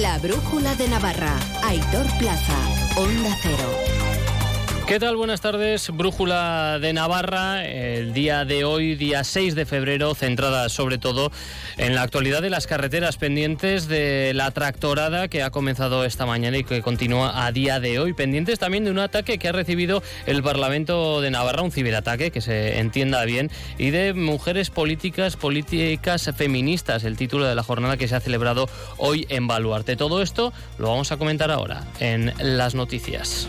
La brújula de Navarra. Aitor Plaza. Onda Cero. ¿Qué tal? Buenas tardes. Brújula de Navarra, el día de hoy, día 6 de febrero, centrada sobre todo en la actualidad de las carreteras pendientes de la tractorada que ha comenzado esta mañana y que continúa a día de hoy, pendientes también de un ataque que ha recibido el Parlamento de Navarra, un ciberataque, que se entienda bien, y de mujeres políticas, políticas feministas, el título de la jornada que se ha celebrado hoy en Baluarte. Todo esto lo vamos a comentar ahora en las noticias.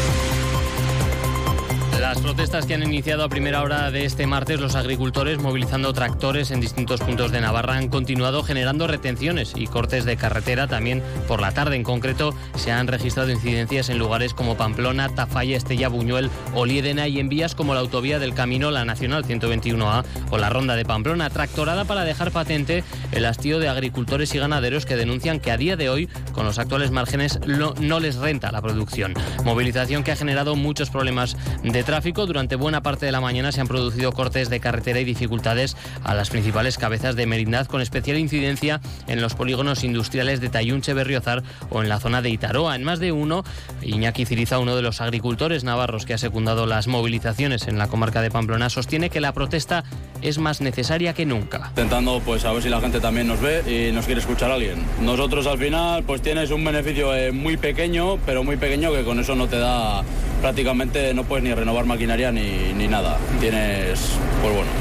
Las protestas que han iniciado a primera hora de este martes los agricultores movilizando tractores en distintos puntos de Navarra han continuado generando retenciones y cortes de carretera. También por la tarde en concreto se han registrado incidencias en lugares como Pamplona, Tafalla, Estella, Buñuel, Oliedena y en vías como la autovía del Camino, la Nacional 121A o la Ronda de Pamplona, tractorada para dejar patente el hastío de agricultores y ganaderos que denuncian que a día de hoy, con los actuales márgenes, no les renta la producción. Movilización que ha generado muchos problemas de tráfico durante buena parte de la mañana se han producido cortes de carretera y dificultades a las principales cabezas de Merindad, con especial incidencia en los polígonos industriales de Tayunche, Berriozar o en la zona de Itaroa. En más de uno, Iñaki Ciriza, uno de los agricultores navarros que ha secundado las movilizaciones en la comarca de Pamplona, sostiene que la protesta es más necesaria que nunca. Intentando pues a ver si la gente también nos ve y nos quiere escuchar a alguien. Nosotros al final pues tienes un beneficio eh, muy pequeño, pero muy pequeño que con eso no te da prácticamente no puedes ni renovar maquinaria ni, ni nada. Tienes, pues bueno,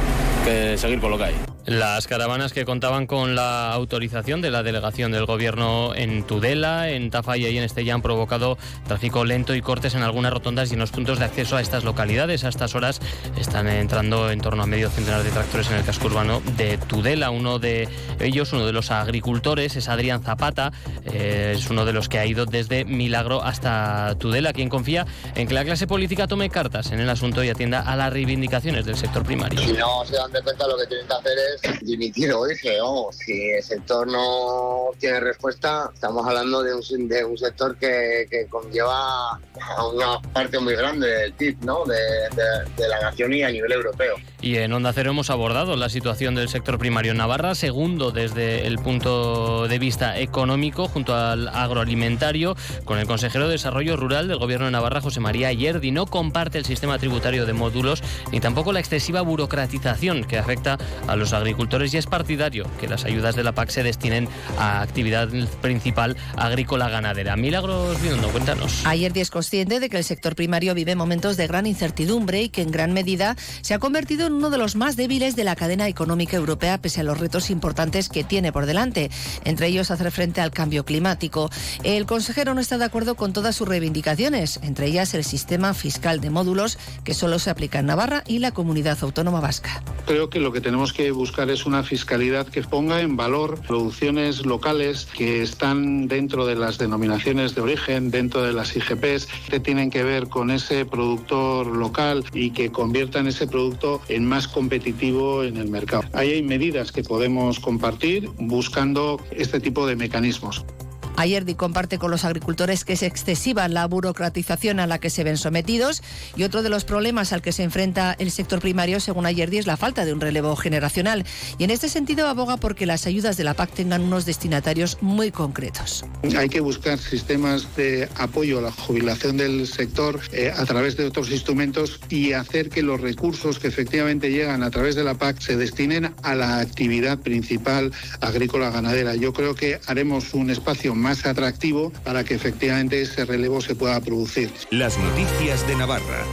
que seguir con lo que hay. Las caravanas que contaban con la autorización de la delegación del gobierno en Tudela, en Tafalla y en Estella han provocado tráfico lento y cortes en algunas rotondas y en los puntos de acceso a estas localidades. A estas horas están entrando en torno a medio centenar de tractores en el casco urbano de Tudela. Uno de ellos, uno de los agricultores, es Adrián Zapata. Eh, es uno de los que ha ido desde Milagro hasta Tudela, quien confía en que la clase política tome cartas en el asunto y atienda a las reivindicaciones del sector primario. Si no se dan de cuenta, lo que tienen que hacer es dimitir hoy, vamos, si el sector no tiene respuesta, estamos hablando de un, de un sector que, que conlleva una parte muy grande del PIB ¿no? De, de, la nación y a nivel europeo. Y en Onda Cero hemos abordado la situación del sector primario en Navarra, segundo desde el punto de vista económico, junto al agroalimentario, con el consejero de Desarrollo Rural del Gobierno de Navarra, José María Yerdi. No comparte el sistema tributario de módulos ni tampoco la excesiva burocratización que afecta a los agricultores y es partidario que las ayudas de la PAC se destinen a actividad principal agrícola-ganadera. Milagros Viendo, cuéntanos. Ayer es consciente de que el sector primario vive momentos de gran incertidumbre y que en gran medida se ha convertido en uno de los más débiles de la cadena económica europea pese a los retos importantes que tiene por delante, entre ellos hacer frente al cambio climático. El consejero no está de acuerdo con todas sus reivindicaciones, entre ellas el sistema fiscal de módulos que solo se aplica en Navarra y la comunidad autónoma vasca. Creo que lo que tenemos que buscar es una fiscalidad que ponga en valor producciones locales que están dentro de las denominaciones de origen, dentro de las IGPs, que tienen que ver con ese productor local y que conviertan ese producto en más competitivo en el mercado. Ahí hay medidas que podemos compartir buscando este tipo de mecanismos. Ayerdi comparte con los agricultores que es excesiva la burocratización a la que se ven sometidos y otro de los problemas al que se enfrenta el sector primario, según Ayerdi, es la falta de un relevo generacional. Y en este sentido aboga porque las ayudas de la PAC tengan unos destinatarios muy concretos. Hay que buscar sistemas de apoyo a la jubilación del sector eh, a través de otros instrumentos y hacer que los recursos que efectivamente llegan a través de la PAC se destinen a la actividad principal agrícola ganadera. Yo creo que haremos un espacio más más atractivo para que efectivamente ese relevo se pueda producir. Las noticias de Navarra.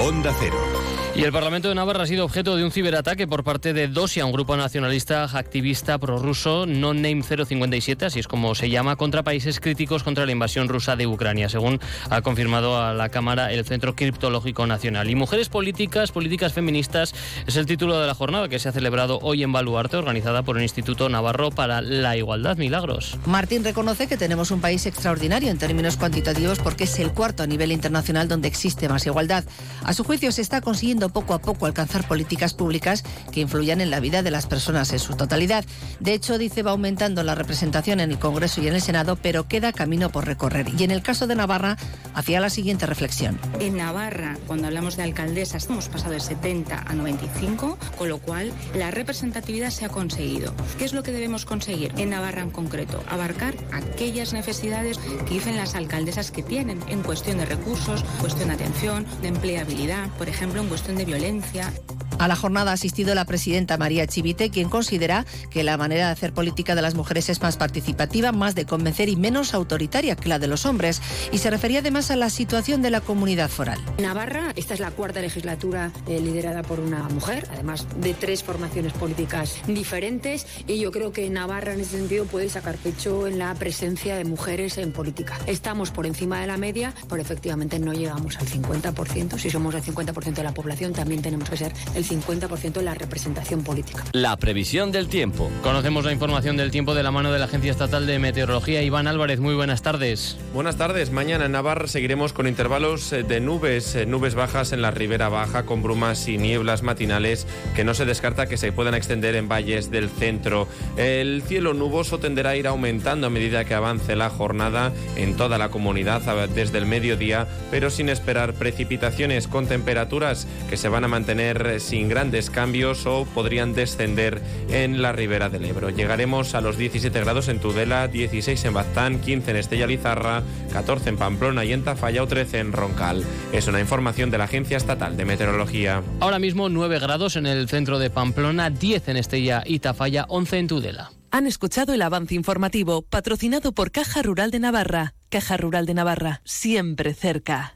Onda Cero. Y el Parlamento de Navarra ha sido objeto de un ciberataque por parte de Dosia, un grupo nacionalista activista prorruso No Name 057, así es como se llama, contra países críticos contra la invasión rusa de Ucrania, según ha confirmado a la Cámara el Centro Criptológico Nacional. Y Mujeres Políticas, Políticas Feministas es el título de la jornada que se ha celebrado hoy en Baluarte, organizada por el Instituto Navarro para la Igualdad. Milagros. Martín reconoce que tenemos un país extraordinario en términos cuantitativos porque es el cuarto a nivel internacional donde existe más igualdad. A su juicio se está consiguiendo poco a poco alcanzar políticas públicas que influyan en la vida de las personas en su totalidad. De hecho, dice, va aumentando la representación en el Congreso y en el Senado, pero queda camino por recorrer. Y en el caso de Navarra, hacía la siguiente reflexión. En Navarra, cuando hablamos de alcaldesas, hemos pasado de 70 a 95, con lo cual la representatividad se ha conseguido. ¿Qué es lo que debemos conseguir en Navarra en concreto? Abarcar aquellas necesidades que dicen las alcaldesas que tienen en cuestión de recursos, cuestión de atención, de empleabilidad, por ejemplo, en cuestión de violencia. A la jornada ha asistido la presidenta María Chivite, quien considera que la manera de hacer política de las mujeres es más participativa, más de convencer y menos autoritaria que la de los hombres. Y se refería además a la situación de la comunidad foral. Navarra, esta es la cuarta legislatura eh, liderada por una mujer, además de tres formaciones políticas diferentes. Y yo creo que Navarra en ese sentido puede sacar pecho en la presencia de mujeres en política. Estamos por encima de la media, pero efectivamente no llegamos al 50%. Si somos el 50% de la población, también tenemos que ser el 50% de la representación política. La previsión del tiempo. Conocemos la información del tiempo de la mano de la Agencia Estatal de Meteorología. Iván Álvarez, muy buenas tardes. Buenas tardes. Mañana en Navarra seguiremos con intervalos eh, de nubes, eh, nubes bajas en la ribera baja con brumas y nieblas matinales que no se descarta que se puedan extender en valles del centro. El cielo nuboso tenderá a ir aumentando a medida que avance la jornada en toda la comunidad desde el mediodía, pero sin esperar precipitaciones con temperaturas que se van a mantener eh, sin grandes cambios o podrían descender en la ribera del Ebro. Llegaremos a los 17 grados en Tudela, 16 en Baztán, 15 en Estella Lizarra, 14 en Pamplona y en Tafalla o 13 en Roncal. Es una información de la Agencia Estatal de Meteorología. Ahora mismo 9 grados en el centro de Pamplona, 10 en Estella y Tafalla, 11 en Tudela. Han escuchado el avance informativo patrocinado por Caja Rural de Navarra. Caja Rural de Navarra, siempre cerca.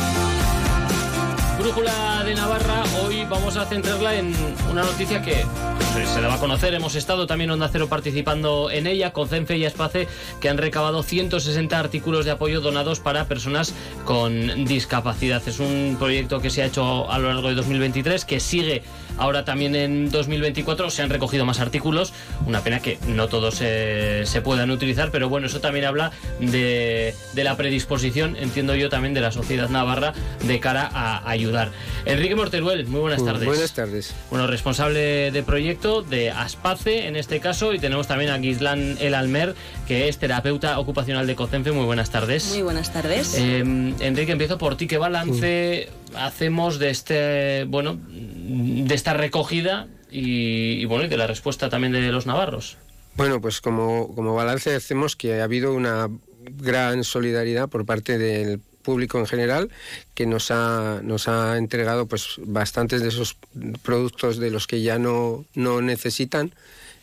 Brújula de Navarra, hoy vamos a centrarla en una noticia que pues, se la va a conocer. Hemos estado también Onda Cero participando en ella, con CENFE y Espace, que han recabado 160 artículos de apoyo donados para personas con discapacidad. Es un proyecto que se ha hecho a lo largo de 2023, que sigue ahora también en 2024. Se han recogido más artículos. Una pena que no todos se, se puedan utilizar, pero bueno, eso también habla de, de la predisposición, entiendo yo, también de la sociedad navarra de cara a ayudar. Enrique Morteruel, muy buenas tardes. Buenas tardes. Bueno, responsable de proyecto de Aspace en este caso y tenemos también a Gislán El Almer, que es terapeuta ocupacional de COCENFE. Muy buenas tardes. Muy buenas tardes. Eh, Enrique, empiezo por ti. ¿Qué balance hacemos de este, bueno, de esta recogida y, bueno, y de la respuesta también de los navarros? Bueno, pues como, como balance hacemos que ha habido una gran solidaridad por parte del público en general que nos ha, nos ha entregado pues bastantes de esos productos de los que ya no, no necesitan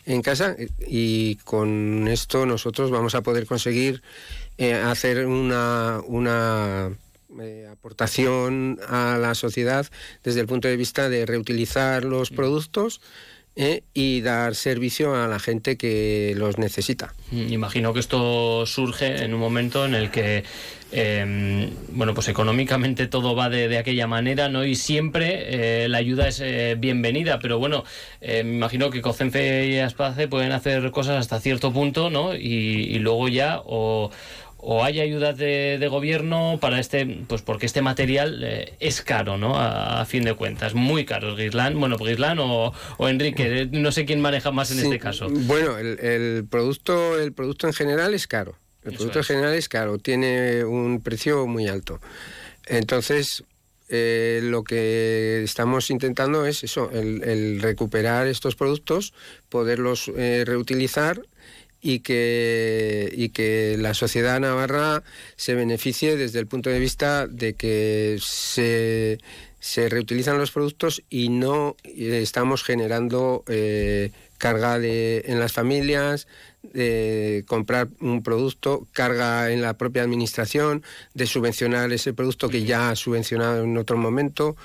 en casa y con esto nosotros vamos a poder conseguir eh, hacer una, una eh, aportación a la sociedad desde el punto de vista de reutilizar los productos eh, y dar servicio a la gente que los necesita. Imagino que esto surge en un momento en el que eh, bueno, pues económicamente todo va de, de aquella manera, ¿no? Y siempre eh, la ayuda es eh, bienvenida, pero bueno, me imagino que COCENFE y Aspace pueden hacer cosas hasta cierto punto, ¿no? Y, y luego ya o, o hay ayudas de, de, gobierno para este, pues porque este material eh, es caro, ¿no? A, a, fin de cuentas, muy caro. Gislán, bueno, Gislán o, o, Enrique, no sé quién maneja más en sí, este caso. Bueno, el, el, producto, el producto en general es caro. El Eso producto es. en general es caro, tiene un precio muy alto. Entonces, eh, lo que estamos intentando es eso, el, el recuperar estos productos, poderlos eh, reutilizar y que, y que la sociedad navarra se beneficie desde el punto de vista de que se, se reutilizan los productos y no estamos generando eh, carga en las familias, de comprar un producto, carga en la propia administración, de subvencionar ese producto que ya ha subvencionado en otro momento.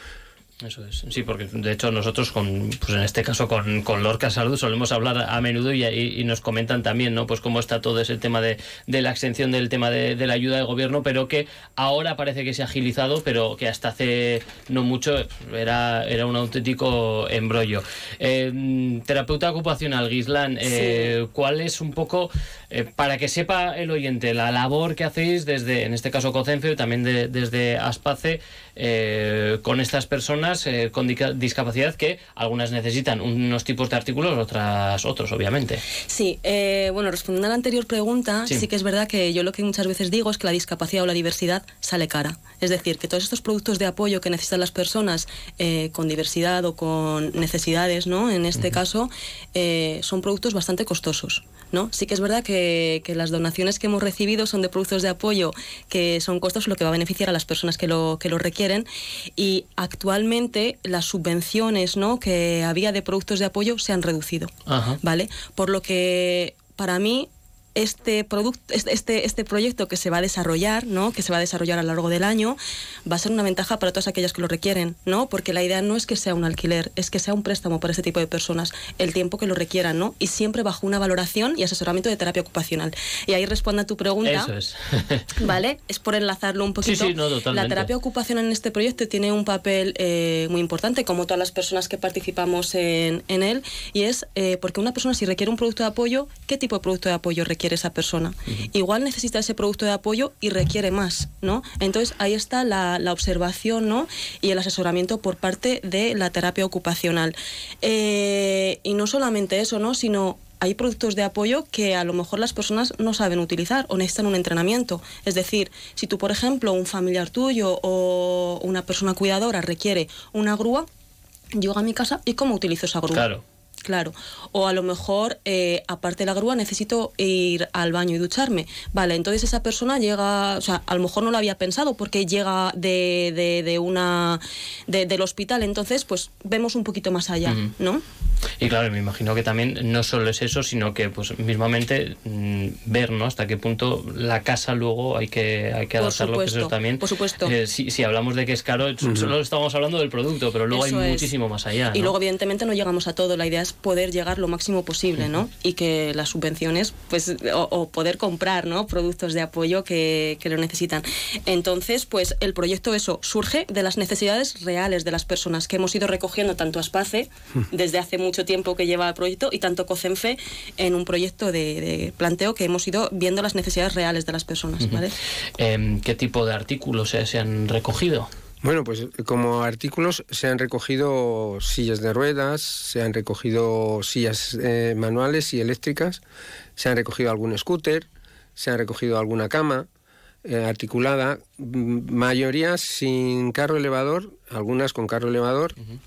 Eso es, sí, porque de hecho nosotros con, pues en este caso con, con Lorca Salud solemos hablar a menudo y, y, nos comentan también, ¿no? Pues cómo está todo ese tema de, de la extensión del tema de, de, la ayuda de gobierno, pero que ahora parece que se ha agilizado, pero que hasta hace no mucho era, era un auténtico embrollo. Eh, terapeuta ocupacional, Gislan, eh, sí. ¿cuál es un poco, eh, para que sepa el oyente, la labor que hacéis desde, en este caso COCENFE, y también de, desde ASPACE, eh, con estas personas eh, con discapacidad que algunas necesitan unos tipos de artículos, otras otros, obviamente. Sí, eh, bueno, respondiendo a la anterior pregunta, sí. sí. que es verdad que yo lo que muchas veces digo es que la discapacidad o la diversidad sale cara. Es decir, que todos estos productos de apoyo que necesitan las personas eh, con diversidad o con necesidades, ¿no? En este uh -huh. caso, eh, son productos bastante costosos. ¿No? Sí que es verdad que, que, las donaciones que hemos recibido son de productos de apoyo que son costosos, lo que va a beneficiar a las personas que lo, que lo requieren. Y actualmente las subvenciones ¿no? que había de productos de apoyo se han reducido. Ajá. ¿vale? Por lo que para mí este producto este este proyecto que se va a desarrollar no que se va a desarrollar a lo largo del año va a ser una ventaja para todas aquellas que lo requieren no porque la idea no es que sea un alquiler es que sea un préstamo para este tipo de personas el tiempo que lo requieran no y siempre bajo una valoración y asesoramiento de terapia ocupacional. Y ahí responde a tu pregunta eso es. vale es por enlazarlo un poquito sí, sí, no, la terapia ocupacional en este proyecto tiene un papel eh, muy importante como todas las personas que participamos en, en él y es eh, porque una persona si requiere un producto de apoyo qué tipo de producto de apoyo requiere quiere esa persona. Uh -huh. Igual necesita ese producto de apoyo y requiere más, ¿no? Entonces ahí está la, la observación, ¿no? Y el asesoramiento por parte de la terapia ocupacional. Eh, y no solamente eso, ¿no? Sino hay productos de apoyo que a lo mejor las personas no saben utilizar o necesitan un entrenamiento. Es decir, si tú, por ejemplo, un familiar tuyo o una persona cuidadora requiere una grúa, llego a mi casa y cómo utilizo esa grúa. Claro. Claro. O a lo mejor, eh, aparte de la grúa, necesito ir al baño y ducharme. Vale, entonces esa persona llega, o sea, a lo mejor no lo había pensado porque llega de, de, de una de, del hospital. Entonces, pues vemos un poquito más allá, uh -huh. ¿no? Y claro, me imagino que también no solo es eso, sino que pues mismamente mmm, ver, ¿no? Hasta qué punto la casa luego hay que, hay que adaptarlo, que eso también. Por supuesto. Eh, si, si, hablamos de que es caro, uh -huh. solo estamos hablando del producto, pero luego eso hay es. muchísimo más allá. Y ¿no? luego, evidentemente, no llegamos a todo. La idea es poder llegar lo máximo posible, ¿no? Y que las subvenciones, pues, o, o poder comprar, ¿no? Productos de apoyo que, que, lo necesitan. Entonces, pues, el proyecto eso surge de las necesidades reales de las personas que hemos ido recogiendo tanto a SPACE desde hace mucho tiempo que lleva el proyecto y tanto COCENFE en un proyecto de, de planteo que hemos ido viendo las necesidades reales de las personas, ¿vale? eh, ¿Qué tipo de artículos se han recogido? Bueno, pues como artículos se han recogido sillas de ruedas, se han recogido sillas eh, manuales y eléctricas, se han recogido algún scooter, se han recogido alguna cama eh, articulada, mayoría sin carro elevador, algunas con carro elevador. Uh -huh.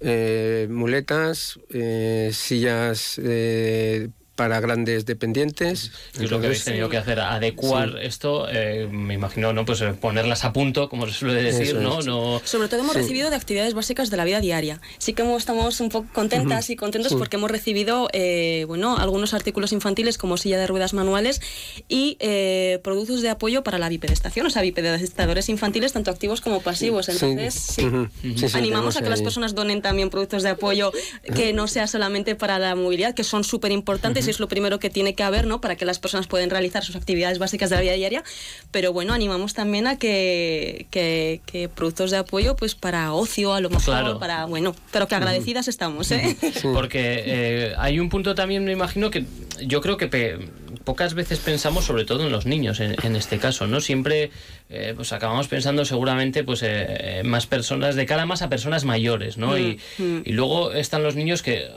eh, muletas, eh, sillas eh, para grandes dependientes. Y es lo que habéis tenido que hacer, adecuar sí. esto, eh, me imagino, ¿no? Pues eh, ponerlas a punto, como se suele decir, ¿no? no Sobre todo hemos sí. recibido de actividades básicas de la vida diaria. Sí que estamos un poco contentas uh -huh. y contentos sí. porque hemos recibido, eh, bueno, algunos artículos infantiles como silla de ruedas manuales y eh, productos de apoyo para la bipedestación, o sea, bipedestadores infantiles tanto activos como pasivos. Entonces, sí. Uh -huh. animamos a que las personas donen también productos de apoyo que no sea solamente para la movilidad, que son súper importantes es lo primero que tiene que haber, ¿no? Para que las personas puedan realizar sus actividades básicas de la vida diaria. Pero bueno, animamos también a que, que, que productos de apoyo, pues para ocio, a lo mejor, claro. para, bueno, pero que agradecidas estamos, ¿eh? Porque eh, hay un punto también, me imagino, que yo creo que pocas veces pensamos, sobre todo en los niños, en, en este caso, ¿no? Siempre eh, pues acabamos pensando seguramente pues eh, más personas, de cara más a personas mayores, ¿no? Mm, y, mm. y, luego están los niños que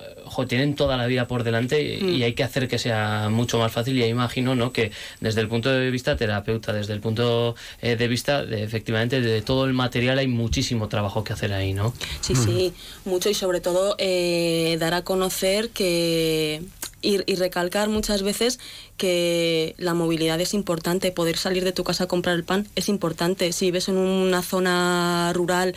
tienen toda la vida por delante y, mm. y, hay que hacer que sea mucho más fácil y imagino, ¿no? Que desde el punto de vista terapeuta, desde el punto eh, de vista, de, efectivamente, de todo el material hay muchísimo trabajo que hacer ahí, ¿no? Sí, sí, mucho y sobre todo eh, dar a conocer que y, y, recalcar muchas veces que la movilidad es importante, poder salir de tu casa a comprar el pan es importante. Si ves en una zona rural,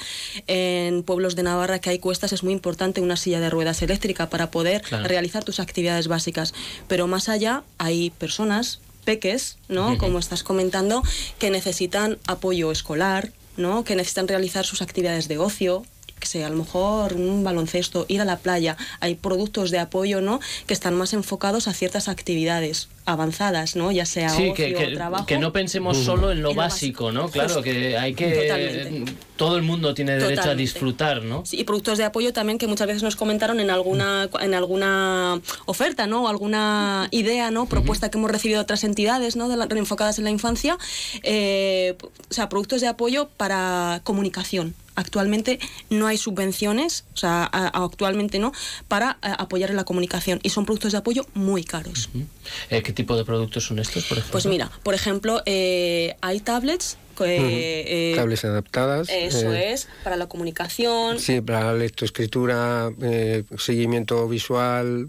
en pueblos de Navarra que hay cuestas, es muy importante una silla de ruedas eléctrica para poder claro. realizar tus actividades básicas. Pero más allá hay personas, peques, ¿no? Uh -huh. Como estás comentando, que necesitan apoyo escolar, ¿no? Que necesitan realizar sus actividades de ocio, que sé, a lo mejor un baloncesto, ir a la playa. Hay productos de apoyo, ¿no? Que están más enfocados a ciertas actividades avanzadas, ¿no? Ya sea sí, ocio que, que, o trabajo. que no pensemos solo en lo básico, ¿no? Claro, Justo. que hay que... Totalmente. Todo el mundo tiene derecho a disfrutar, ¿no? Sí, y productos de apoyo también que muchas veces nos comentaron en alguna en alguna oferta, ¿no? O alguna idea, ¿no? Propuesta que hemos recibido de otras entidades, ¿no? De la- enfocadas en la infancia, eh, o sea, productos de apoyo para comunicación. Actualmente no hay subvenciones, o sea, a- a- actualmente no, para eh, apoyar en la comunicación y son productos de apoyo muy caros. Eh, ¿Qué tipo de productos son estos, por ejemplo? Pues mira, por ejemplo, eh, hay tablets. eh, Tablets adaptadas. Eso eh, es, para la comunicación. Sí, para lectoescritura, eh, seguimiento visual,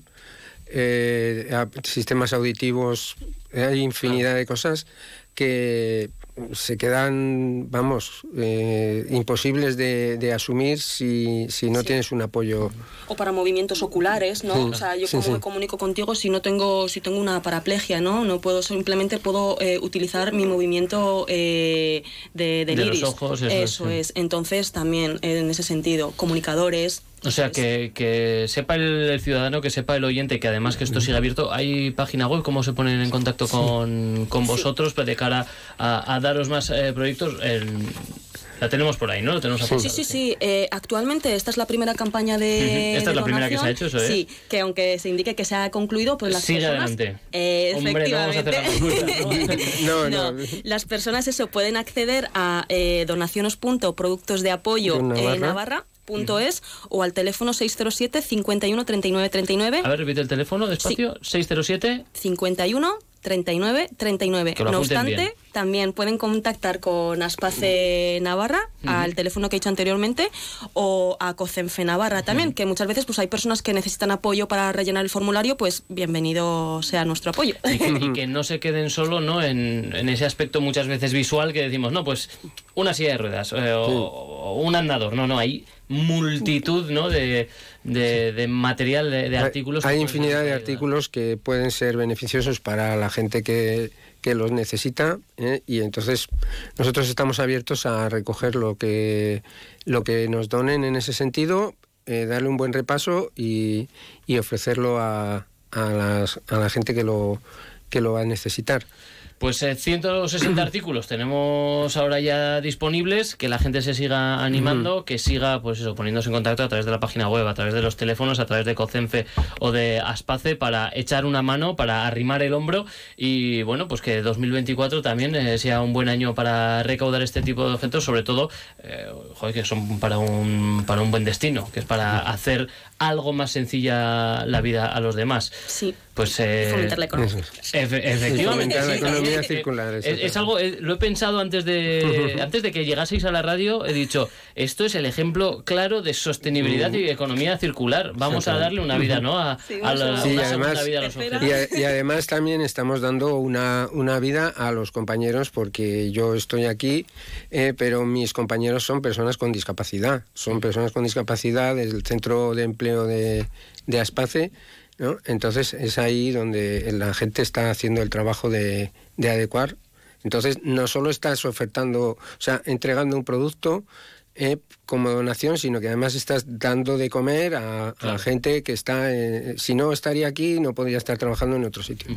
eh, sistemas auditivos, eh, hay infinidad de cosas que se quedan, vamos, eh, imposibles de, de asumir si, si no tienes un apoyo. o para movimientos oculares, ¿no? Sí, O sea, yo sí, como sí. me comunico contigo si no tengo si tengo una paraplegia, ¿no? No puedo simplemente puedo eh, utilizar mi movimiento eh, de, del De los iris. ojos, eso es, sí. Entonces también en ese sentido comunicadores. O sea, que, que sepa el, el ciudadano, que sepa el oyente, que además que esto sigue abierto. ¿Hay página web? ¿Cómo se ponen en contacto con, con vosotros pues, de cara a, a daros más eh, proyectos? El- la tenemos por ahí, ¿no? Lo tenemos Sí, apuntado. sí, sí. eh, actualmente esta es la primera campaña de. Esta es la primera que se ha hecho, eso es. Sí, que aunque se indique que se ha concluido, pues las Sigue personas. adelante. Eh, Hombre, no vamos a hacer la efectivamente. No, No, no. las personas eso pueden acceder a eh, donaciones.productos de apoyo De Navarra. eh, Navarra. Punto es o al teléfono 607 51 39 39 A ver, repite el teléfono despacio. 607. 51 39 39 Que lo no obstante bien. también pueden contactar con Aspace Navarra al teléfono que he dicho anteriormente o a Cocenfe Navarra también que muchas veces pues hay personas que necesitan apoyo para rellenar el formulario pues bienvenido sea nuestro apoyo Y que, y que no se queden solo ¿no? En, en ese aspecto muchas veces visual que decimos, no, pues una silla de ruedas eh, o, o un andador. No, no, hay multitud ¿no? de, de, de material, de, de Hay- artículos. Hay infinidad de artículos que pueden ser beneficiosos para la gente que, que los necesita ¿eh? y entonces nosotros estamos abiertos a recoger lo que, lo que nos donen en ese sentido, eh, darle un buen repaso y, y ofrecerlo a, a, la gente que lo, que lo va a necesitar. Pues eh, 160 artículos tenemos ahora ya disponibles, que la gente se siga animando, que siga pues eso, poniéndose en contacto a través de la página web, a través de los teléfonos, a través de Cocenfe o de Aspace para echar una mano, para arrimar el hombro y bueno, pues que 2024 también eh, sea un buen año para recaudar este tipo de objetos, sobre todo, eh, joder, que son para un, para un buen destino, que es para hacer algo más sencilla la vida a los demás. sí Pues eh, fomentar la economía. Efe- efectivamente. fomentar la sí, eh, eso Es, algo, eh, lo he pensado antes de antes de que llegaseis a la radio, he dicho, esto es el ejemplo claro de sostenibilidad y economía circular. Vamos a darle una vida, ¿no? A, la, Sí, una además, vida a los y, a- y además también estamos dando una, una vida a los compañeros porque yo estoy aquí, eh, pero mis compañeros son personas con discapacidad. Son personas con discapacidad del Centro de Empleo de, de Aspace. ¿No? Entonces es ahí donde la gente está haciendo el trabajo de, de adecuar. Entonces no solo estás ofertando, o sea, entregando un producto eh, como donación, sino que además estás dando de comer a, gente que está, eh, si no estaría aquí, no podría estar trabajando en otro sitio.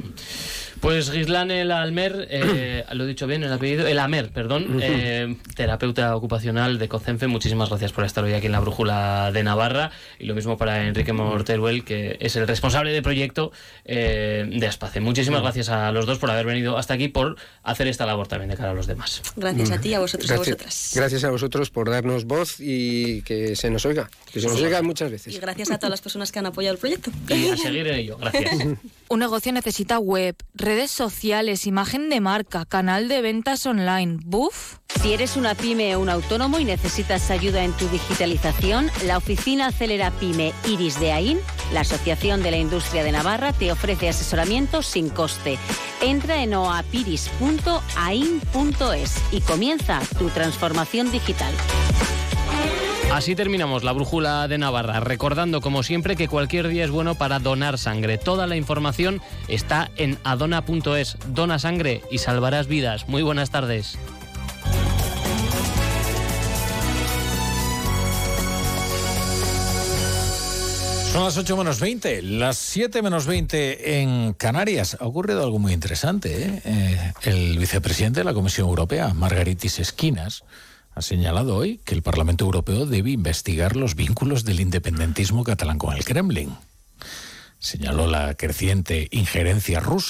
Pues Gislán El Almer, eh, lo he dicho bien el apellido, El Amer, perdón, eh, terapeuta ocupacional de COCENFE, muchísimas gracias por estar hoy aquí en la Brújula de Navarra y lo mismo para Enrique Morteruel, que es el responsable de proyecto eh, de Aspace. Muchísimas gracias a los dos por haber venido hasta aquí, por hacer esta labor también de cara a los demás. gracias a ti a vosotros y a Gracias, vosotras. Gracias a vosotros por darnos voz y que se nos oiga, que se nos oiga muchas y veces. gracias a todas las personas que han apoyado el proyecto Y a seguir en ello, gracias. Un negocio necesita web, redes sociales, imagen de marca, canal de ventas online. ¡Buf! Si eres una pyme o un autónomo y necesitas ayuda en tu digitalización, la oficina Acelera Pyme Iris de AIN, la Asociación de la Industria de Navarra, te ofrece asesoramiento sin coste. Entra en oapiris.ain.es y comienza tu transformación digital. Así terminamos la brújula de Navarra, recordando como siempre que cualquier día es bueno para donar sangre. Toda la información está en adona.es. Dona sangre y salvarás vidas. Muy buenas tardes. Son las 8 menos 20, las 7 menos 20 en Canarias. Ha ocurrido algo muy interesante. ¿eh? Eh, el vicepresidente de la Comisión Europea, Margaritis Esquinas, ha señalado hoy que el Parlamento Europeo debe investigar los vínculos del independentismo catalán con el Kremlin. Señaló la creciente injerencia rusa